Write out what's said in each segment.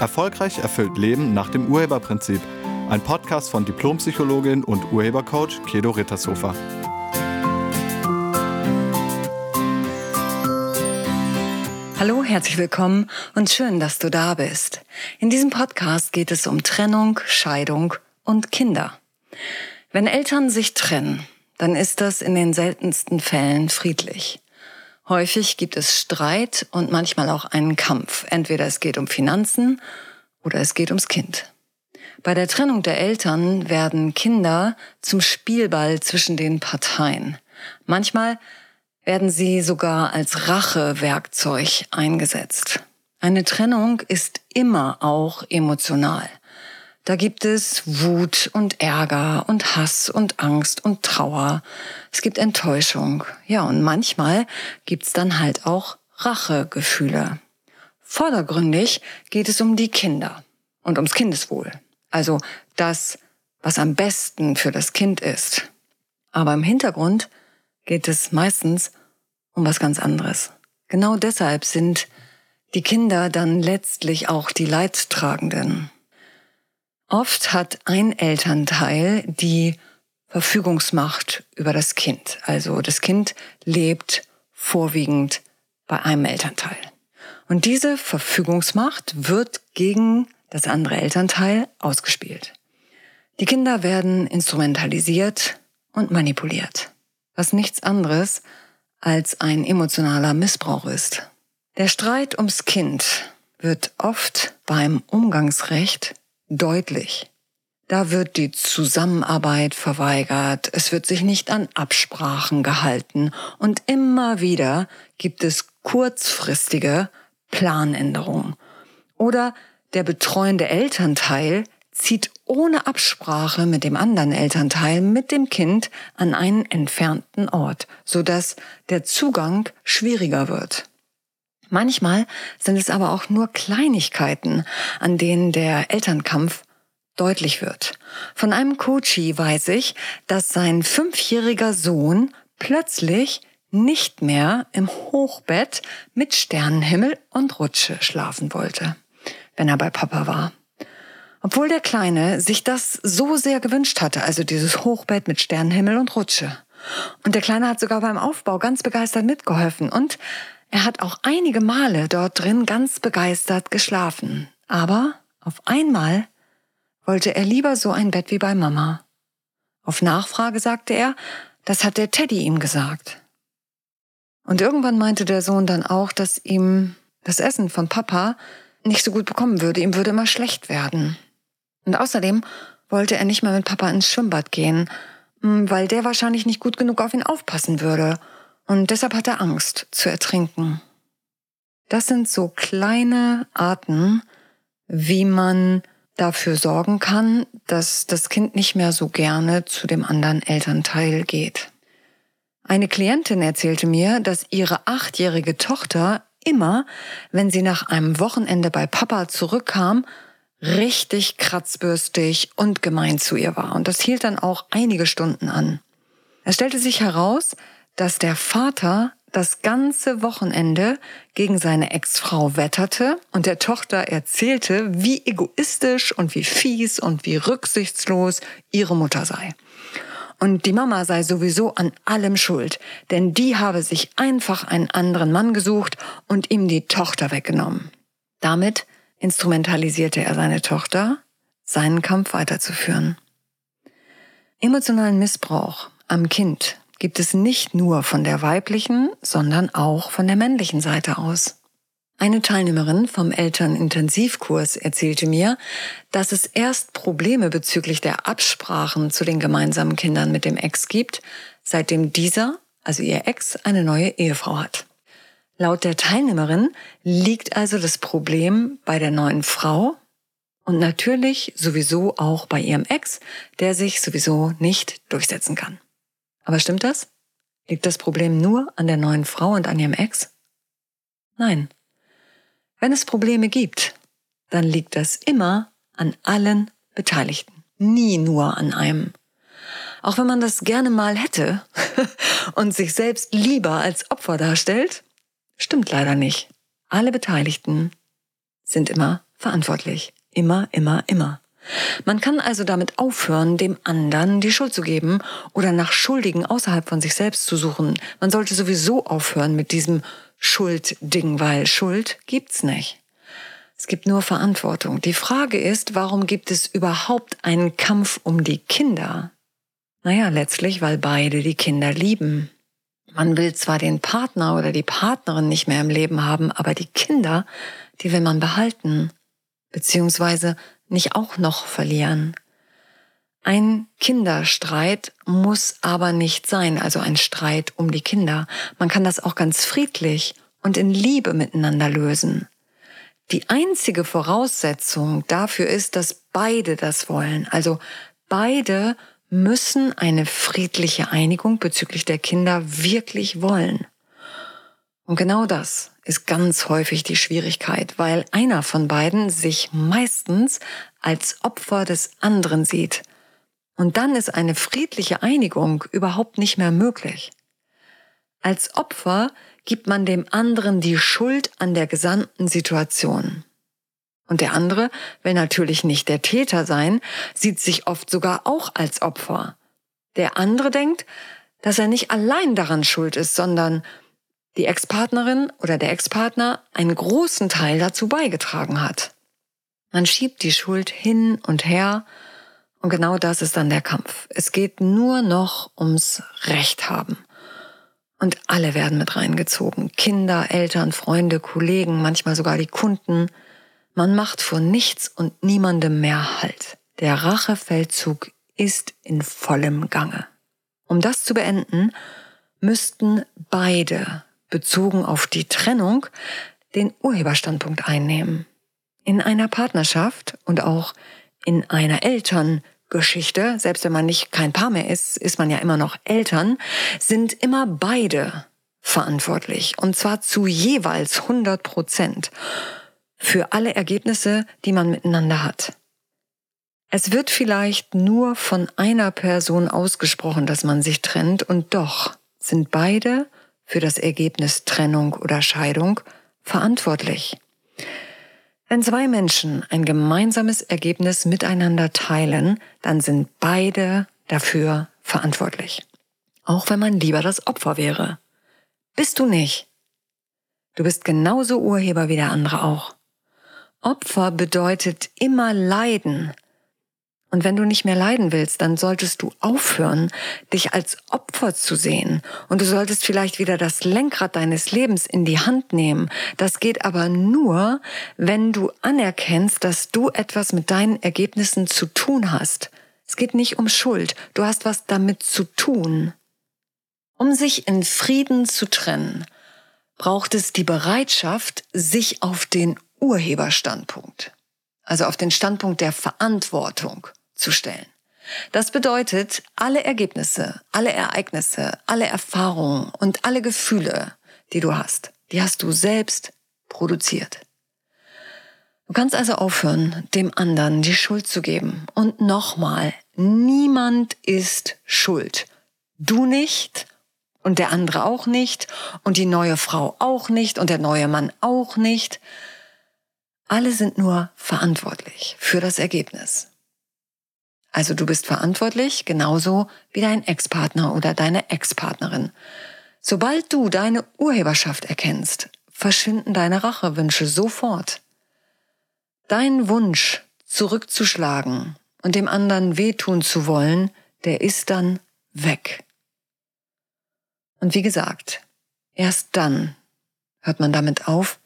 Erfolgreich erfüllt Leben nach dem Urheberprinzip. Ein Podcast von Diplompsychologin und Urhebercoach Kedo Rittershofer. Hallo, herzlich willkommen und schön, dass du da bist. In diesem Podcast geht es um Trennung, Scheidung und Kinder. Wenn Eltern sich trennen, dann ist das in den seltensten Fällen friedlich. Häufig gibt es Streit und manchmal auch einen Kampf. Entweder es geht um Finanzen oder es geht ums Kind. Bei der Trennung der Eltern werden Kinder zum Spielball zwischen den Parteien. Manchmal werden sie sogar als Rachewerkzeug eingesetzt. Eine Trennung ist immer auch emotional. Da gibt es Wut und Ärger und Hass und Angst und Trauer. Es gibt Enttäuschung. Ja, und manchmal gibt's dann halt auch Rachegefühle. Vordergründig geht es um die Kinder und ums Kindeswohl. Also das, was am besten für das Kind ist. Aber im Hintergrund geht es meistens um was ganz anderes. Genau deshalb sind die Kinder dann letztlich auch die Leidtragenden. Oft hat ein Elternteil die Verfügungsmacht über das Kind. Also das Kind lebt vorwiegend bei einem Elternteil. Und diese Verfügungsmacht wird gegen das andere Elternteil ausgespielt. Die Kinder werden instrumentalisiert und manipuliert, was nichts anderes als ein emotionaler Missbrauch ist. Der Streit ums Kind wird oft beim Umgangsrecht deutlich. Da wird die Zusammenarbeit verweigert, es wird sich nicht an Absprachen gehalten und immer wieder gibt es kurzfristige Planänderungen. Oder der betreuende Elternteil zieht ohne Absprache mit dem anderen Elternteil mit dem Kind an einen entfernten Ort, sodass der Zugang schwieriger wird. Manchmal sind es aber auch nur Kleinigkeiten, an denen der Elternkampf deutlich wird. Von einem Coachie weiß ich, dass sein fünfjähriger Sohn plötzlich nicht mehr im Hochbett mit Sternenhimmel und Rutsche schlafen wollte, wenn er bei Papa war. Obwohl der Kleine sich das so sehr gewünscht hatte, also dieses Hochbett mit Sternenhimmel und Rutsche. Und der Kleine hat sogar beim Aufbau ganz begeistert mitgeholfen und er hat auch einige Male dort drin ganz begeistert geschlafen. Aber auf einmal wollte er lieber so ein Bett wie bei Mama. Auf Nachfrage sagte er, das hat der Teddy ihm gesagt. Und irgendwann meinte der Sohn dann auch, dass ihm das Essen von Papa nicht so gut bekommen würde, ihm würde immer schlecht werden. Und außerdem wollte er nicht mehr mit Papa ins Schwimmbad gehen, weil der wahrscheinlich nicht gut genug auf ihn aufpassen würde. Und deshalb hat er Angst zu ertrinken. Das sind so kleine Arten, wie man dafür sorgen kann, dass das Kind nicht mehr so gerne zu dem anderen Elternteil geht. Eine Klientin erzählte mir, dass ihre achtjährige Tochter immer, wenn sie nach einem Wochenende bei Papa zurückkam, richtig kratzbürstig und gemein zu ihr war. Und das hielt dann auch einige Stunden an. Es stellte sich heraus, dass der Vater das ganze Wochenende gegen seine Ex-Frau wetterte und der Tochter erzählte, wie egoistisch und wie fies und wie rücksichtslos ihre Mutter sei. Und die Mama sei sowieso an allem schuld, denn die habe sich einfach einen anderen Mann gesucht und ihm die Tochter weggenommen. Damit instrumentalisierte er seine Tochter, seinen Kampf weiterzuführen. Emotionalen Missbrauch am Kind gibt es nicht nur von der weiblichen, sondern auch von der männlichen Seite aus. Eine Teilnehmerin vom Elternintensivkurs erzählte mir, dass es erst Probleme bezüglich der Absprachen zu den gemeinsamen Kindern mit dem Ex gibt, seitdem dieser, also ihr Ex, eine neue Ehefrau hat. Laut der Teilnehmerin liegt also das Problem bei der neuen Frau und natürlich sowieso auch bei ihrem Ex, der sich sowieso nicht durchsetzen kann. Aber stimmt das? Liegt das Problem nur an der neuen Frau und an ihrem Ex? Nein. Wenn es Probleme gibt, dann liegt das immer an allen Beteiligten, nie nur an einem. Auch wenn man das gerne mal hätte und sich selbst lieber als Opfer darstellt, stimmt leider nicht. Alle Beteiligten sind immer verantwortlich. Immer, immer, immer. Man kann also damit aufhören, dem anderen die Schuld zu geben oder nach Schuldigen außerhalb von sich selbst zu suchen. Man sollte sowieso aufhören mit diesem Schuldding, weil Schuld gibt's nicht. Es gibt nur Verantwortung. Die Frage ist, warum gibt es überhaupt einen Kampf um die Kinder? Naja, letztlich, weil beide die Kinder lieben. Man will zwar den Partner oder die Partnerin nicht mehr im Leben haben, aber die Kinder, die will man behalten, beziehungsweise nicht auch noch verlieren. Ein Kinderstreit muss aber nicht sein, also ein Streit um die Kinder. Man kann das auch ganz friedlich und in Liebe miteinander lösen. Die einzige Voraussetzung dafür ist, dass beide das wollen. Also beide müssen eine friedliche Einigung bezüglich der Kinder wirklich wollen. Und genau das ist ganz häufig die Schwierigkeit, weil einer von beiden sich meistens als Opfer des anderen sieht. Und dann ist eine friedliche Einigung überhaupt nicht mehr möglich. Als Opfer gibt man dem anderen die Schuld an der gesamten Situation. Und der andere will natürlich nicht der Täter sein, sieht sich oft sogar auch als Opfer. Der andere denkt, dass er nicht allein daran schuld ist, sondern die Ex-Partnerin oder der Ex-Partner einen großen Teil dazu beigetragen hat. Man schiebt die Schuld hin und her und genau das ist dann der Kampf. Es geht nur noch ums Recht haben. Und alle werden mit reingezogen. Kinder, Eltern, Freunde, Kollegen, manchmal sogar die Kunden. Man macht vor nichts und niemandem mehr Halt. Der Rachefeldzug ist in vollem Gange. Um das zu beenden, müssten beide, bezogen auf die Trennung, den Urheberstandpunkt einnehmen. In einer Partnerschaft und auch in einer Elterngeschichte, selbst wenn man nicht kein Paar mehr ist, ist man ja immer noch Eltern, sind immer beide verantwortlich. Und zwar zu jeweils 100 Prozent für alle Ergebnisse, die man miteinander hat. Es wird vielleicht nur von einer Person ausgesprochen, dass man sich trennt, und doch sind beide für das Ergebnis Trennung oder Scheidung verantwortlich. Wenn zwei Menschen ein gemeinsames Ergebnis miteinander teilen, dann sind beide dafür verantwortlich. Auch wenn man lieber das Opfer wäre. Bist du nicht. Du bist genauso Urheber wie der andere auch. Opfer bedeutet immer Leiden. Und wenn du nicht mehr leiden willst, dann solltest du aufhören, dich als Opfer zu sehen. Und du solltest vielleicht wieder das Lenkrad deines Lebens in die Hand nehmen. Das geht aber nur, wenn du anerkennst, dass du etwas mit deinen Ergebnissen zu tun hast. Es geht nicht um Schuld. Du hast was damit zu tun. Um sich in Frieden zu trennen, braucht es die Bereitschaft, sich auf den Urheberstandpunkt, also auf den Standpunkt der Verantwortung zu stellen. Das bedeutet, alle Ergebnisse, alle Ereignisse, alle Erfahrungen und alle Gefühle, die du hast, die hast du selbst produziert. Du kannst also aufhören, dem anderen die Schuld zu geben. Und nochmal, niemand ist schuld. Du nicht und der andere auch nicht und die neue Frau auch nicht und der neue Mann auch nicht. Alle sind nur verantwortlich für das Ergebnis. Also du bist verantwortlich, genauso wie dein Ex-Partner oder deine Ex-Partnerin. Sobald du deine Urheberschaft erkennst, verschwinden deine Rachewünsche sofort. Dein Wunsch, zurückzuschlagen und dem anderen wehtun zu wollen, der ist dann weg. Und wie gesagt, erst dann hört man damit auf,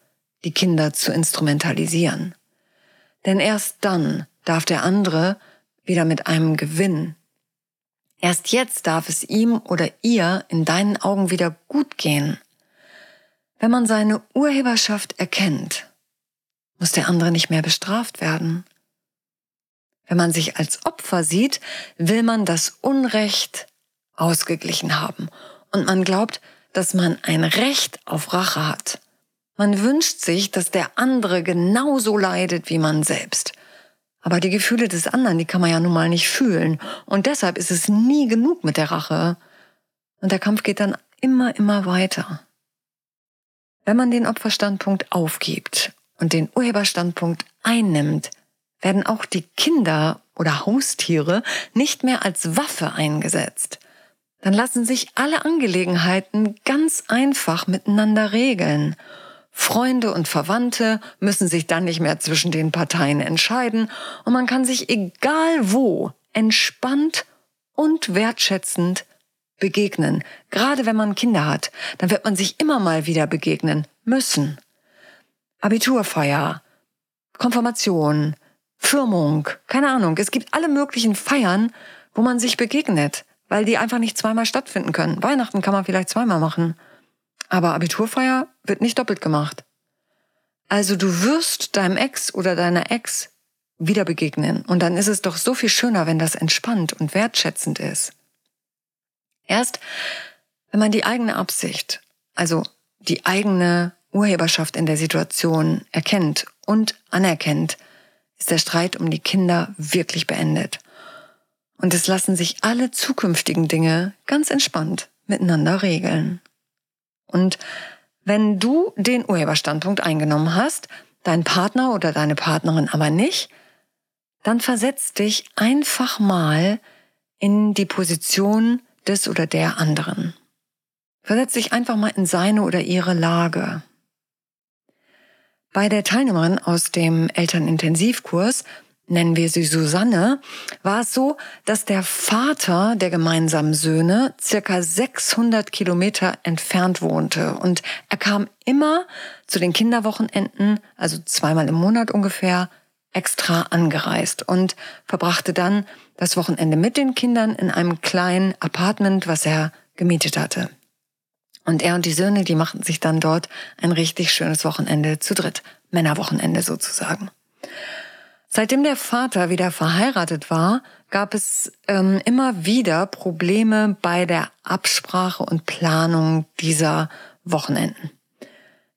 die Kinder zu instrumentalisieren. Denn erst dann darf der andere wieder mit einem Gewinn. Erst jetzt darf es ihm oder ihr in deinen Augen wieder gut gehen. Wenn man seine Urheberschaft erkennt, muss der andere nicht mehr bestraft werden. Wenn man sich als Opfer sieht, will man das Unrecht ausgeglichen haben und man glaubt, dass man ein Recht auf Rache hat. Man wünscht sich, dass der andere genauso leidet wie man selbst. Aber die Gefühle des anderen, die kann man ja nun mal nicht fühlen. Und deshalb ist es nie genug mit der Rache. Und der Kampf geht dann immer, immer weiter. Wenn man den Opferstandpunkt aufgibt und den Urheberstandpunkt einnimmt, werden auch die Kinder oder Haustiere nicht mehr als Waffe eingesetzt. Dann lassen sich alle Angelegenheiten ganz einfach miteinander regeln. Freunde und Verwandte müssen sich dann nicht mehr zwischen den Parteien entscheiden und man kann sich egal wo entspannt und wertschätzend begegnen. Gerade wenn man Kinder hat, dann wird man sich immer mal wieder begegnen müssen. Abiturfeier, Konfirmation, Firmung, keine Ahnung. Es gibt alle möglichen Feiern, wo man sich begegnet, weil die einfach nicht zweimal stattfinden können. Weihnachten kann man vielleicht zweimal machen. Aber Abiturfeier wird nicht doppelt gemacht. Also du wirst deinem Ex oder deiner Ex wieder begegnen. Und dann ist es doch so viel schöner, wenn das entspannt und wertschätzend ist. Erst wenn man die eigene Absicht, also die eigene Urheberschaft in der Situation erkennt und anerkennt, ist der Streit um die Kinder wirklich beendet. Und es lassen sich alle zukünftigen Dinge ganz entspannt miteinander regeln. Und wenn du den Urheberstandpunkt eingenommen hast, dein Partner oder deine Partnerin aber nicht, dann versetz dich einfach mal in die Position des oder der anderen. Versetz dich einfach mal in seine oder ihre Lage. Bei der Teilnehmerin aus dem Elternintensivkurs, nennen wir sie Susanne, war es so, dass der Vater der gemeinsamen Söhne circa 600 Kilometer entfernt wohnte und er kam immer zu den Kinderwochenenden, also zweimal im Monat ungefähr, extra angereist und verbrachte dann das Wochenende mit den Kindern in einem kleinen Apartment, was er gemietet hatte. Und er und die Söhne, die machten sich dann dort ein richtig schönes Wochenende zu dritt. Männerwochenende sozusagen. Seitdem der Vater wieder verheiratet war, gab es ähm, immer wieder Probleme bei der Absprache und Planung dieser Wochenenden.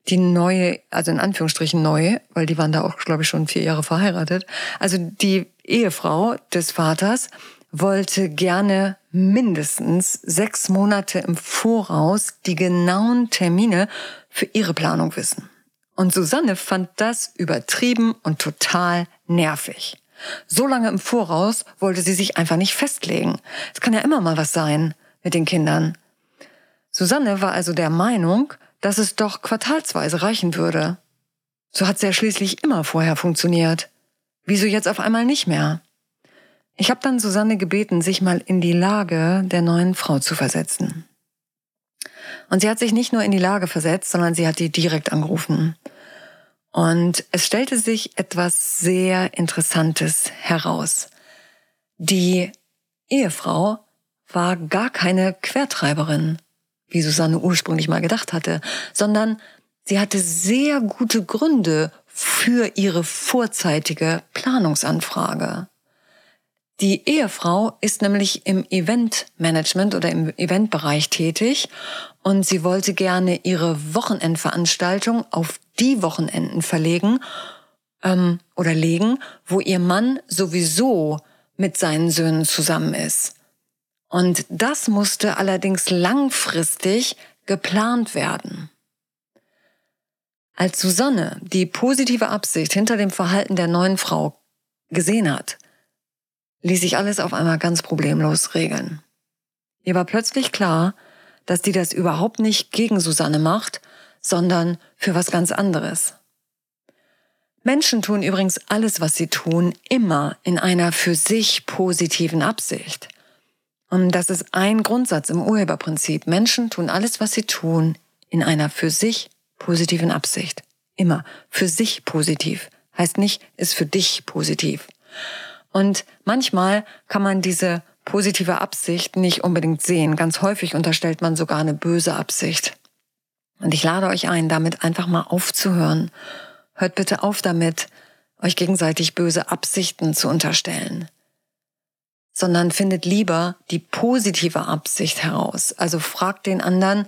Die neue, also in Anführungsstrichen neue, weil die waren da auch, glaube ich, schon vier Jahre verheiratet. Also die Ehefrau des Vaters wollte gerne mindestens sechs Monate im Voraus die genauen Termine für ihre Planung wissen. Und Susanne fand das übertrieben und total nervig. So lange im Voraus wollte sie sich einfach nicht festlegen. Es kann ja immer mal was sein mit den Kindern. Susanne war also der Meinung, dass es doch quartalsweise reichen würde. So hat es ja schließlich immer vorher funktioniert. Wieso jetzt auf einmal nicht mehr? Ich habe dann Susanne gebeten, sich mal in die Lage der neuen Frau zu versetzen. Und sie hat sich nicht nur in die Lage versetzt, sondern sie hat die direkt angerufen. Und es stellte sich etwas sehr Interessantes heraus. Die Ehefrau war gar keine Quertreiberin, wie Susanne ursprünglich mal gedacht hatte, sondern sie hatte sehr gute Gründe für ihre vorzeitige Planungsanfrage. Die Ehefrau ist nämlich im Eventmanagement oder im Eventbereich tätig und sie wollte gerne ihre Wochenendveranstaltung auf die Wochenenden verlegen ähm, oder legen, wo ihr Mann sowieso mit seinen Söhnen zusammen ist. Und das musste allerdings langfristig geplant werden. Als Susanne die positive Absicht hinter dem Verhalten der neuen Frau gesehen hat, ließ sich alles auf einmal ganz problemlos regeln. Ihr war plötzlich klar, dass die das überhaupt nicht gegen Susanne macht, sondern für was ganz anderes. Menschen tun übrigens alles, was sie tun, immer in einer für sich positiven Absicht. Und das ist ein Grundsatz im Urheberprinzip. Menschen tun alles, was sie tun, in einer für sich positiven Absicht. Immer für sich positiv. Heißt nicht, ist für dich positiv. Und manchmal kann man diese positive Absicht nicht unbedingt sehen. Ganz häufig unterstellt man sogar eine böse Absicht. Und ich lade euch ein, damit einfach mal aufzuhören. Hört bitte auf damit, euch gegenseitig böse Absichten zu unterstellen sondern findet lieber die positive Absicht heraus. Also fragt den anderen,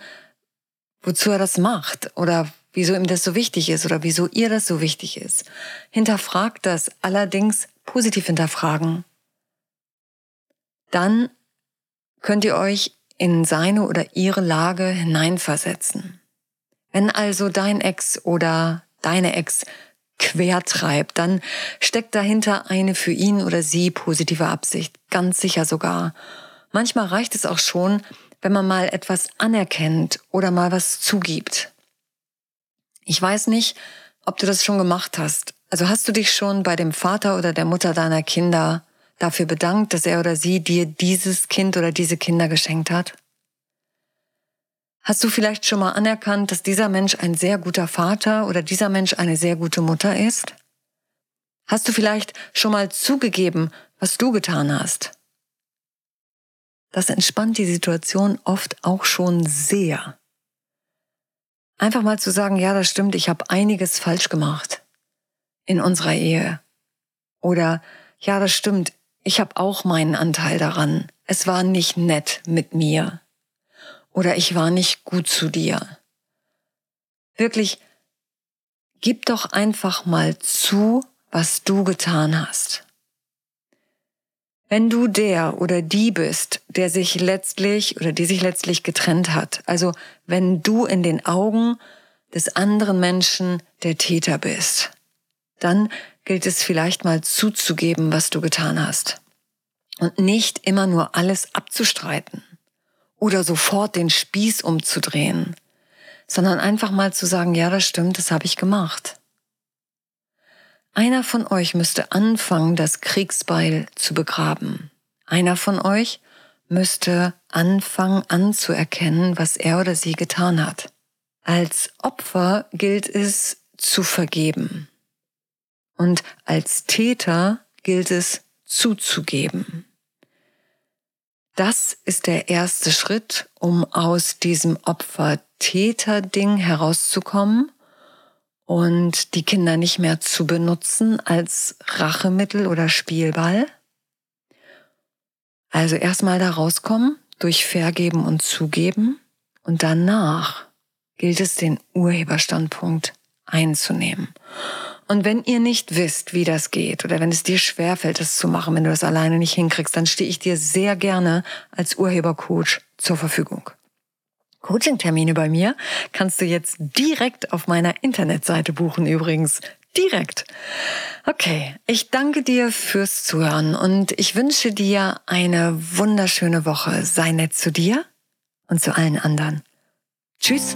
wozu er das macht oder wieso ihm das so wichtig ist oder wieso ihr das so wichtig ist. Hinterfragt das allerdings positiv hinterfragen. Dann könnt ihr euch in seine oder ihre Lage hineinversetzen. Wenn also dein Ex oder deine Ex quer treibt, dann steckt dahinter eine für ihn oder sie positive Absicht, ganz sicher sogar. Manchmal reicht es auch schon, wenn man mal etwas anerkennt oder mal was zugibt. Ich weiß nicht, ob du das schon gemacht hast. Also hast du dich schon bei dem Vater oder der Mutter deiner Kinder dafür bedankt, dass er oder sie dir dieses Kind oder diese Kinder geschenkt hat? Hast du vielleicht schon mal anerkannt, dass dieser Mensch ein sehr guter Vater oder dieser Mensch eine sehr gute Mutter ist? Hast du vielleicht schon mal zugegeben, was du getan hast? Das entspannt die Situation oft auch schon sehr. Einfach mal zu sagen, ja, das stimmt, ich habe einiges falsch gemacht in unserer Ehe. Oder ja, das stimmt, ich habe auch meinen Anteil daran. Es war nicht nett mit mir. Oder ich war nicht gut zu dir. Wirklich, gib doch einfach mal zu, was du getan hast. Wenn du der oder die bist, der sich letztlich oder die sich letztlich getrennt hat, also wenn du in den Augen des anderen Menschen der Täter bist, dann gilt es vielleicht mal zuzugeben, was du getan hast. Und nicht immer nur alles abzustreiten oder sofort den Spieß umzudrehen, sondern einfach mal zu sagen, ja, das stimmt, das habe ich gemacht. Einer von euch müsste anfangen, das Kriegsbeil zu begraben. Einer von euch müsste anfangen anzuerkennen, was er oder sie getan hat. Als Opfer gilt es zu vergeben. Und als Täter gilt es zuzugeben. Das ist der erste Schritt, um aus diesem Opfer-Täter-Ding herauszukommen und die Kinder nicht mehr zu benutzen als Rachemittel oder Spielball. Also erstmal da rauskommen, durch Vergeben und Zugeben und danach gilt es, den Urheberstandpunkt einzunehmen. Und wenn ihr nicht wisst, wie das geht oder wenn es dir schwerfällt, das zu machen, wenn du das alleine nicht hinkriegst, dann stehe ich dir sehr gerne als Urhebercoach zur Verfügung. Coaching-Termine bei mir kannst du jetzt direkt auf meiner Internetseite buchen übrigens. Direkt. Okay, ich danke dir fürs Zuhören und ich wünsche dir eine wunderschöne Woche. Sei nett zu dir und zu allen anderen. Tschüss.